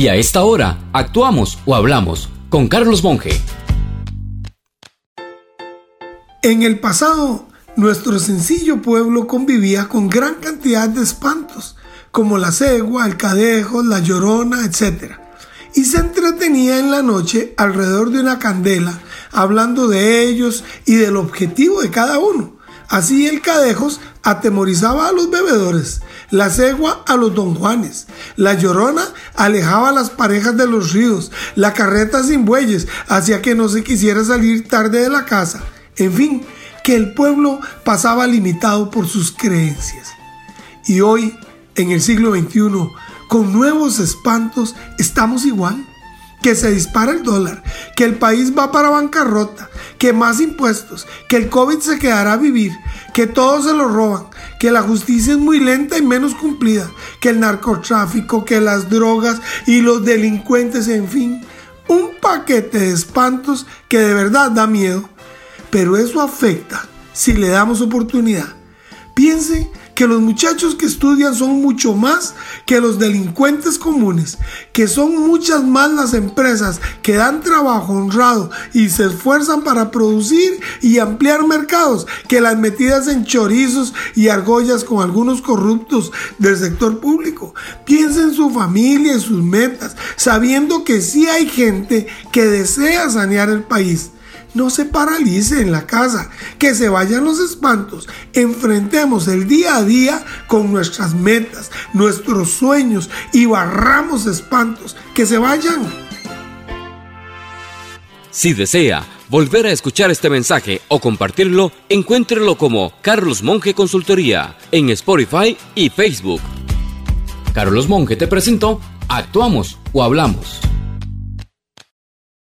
Y a esta hora, actuamos o hablamos con Carlos Monge. En el pasado, nuestro sencillo pueblo convivía con gran cantidad de espantos, como la cegua, el cadejo, la llorona, etc. Y se entretenía en la noche alrededor de una candela, hablando de ellos y del objetivo de cada uno. Así el cadejos atemorizaba a los bebedores, la cegua a los don Juanes, la llorona alejaba a las parejas de los ríos, la carreta sin bueyes hacía que no se quisiera salir tarde de la casa. En fin, que el pueblo pasaba limitado por sus creencias. Y hoy, en el siglo XXI, con nuevos espantos, estamos igual que se dispara el dólar, que el país va para bancarrota, que más impuestos, que el COVID se quedará a vivir, que todos se lo roban, que la justicia es muy lenta y menos cumplida, que el narcotráfico, que las drogas y los delincuentes, en fin, un paquete de espantos que de verdad da miedo. Pero eso afecta si le damos oportunidad. Piense que los muchachos que estudian son mucho más que los delincuentes comunes, que son muchas más las empresas que dan trabajo honrado y se esfuerzan para producir y ampliar mercados que las metidas en chorizos y argollas con algunos corruptos del sector público. Piensen en su familia y sus metas, sabiendo que sí hay gente que desea sanear el país no se paralice en la casa, que se vayan los espantos. Enfrentemos el día a día con nuestras metas, nuestros sueños y barramos espantos. Que se vayan. Si desea volver a escuchar este mensaje o compartirlo, encuéntrelo como Carlos Monge Consultoría en Spotify y Facebook. Carlos Monge te presentó Actuamos o Hablamos.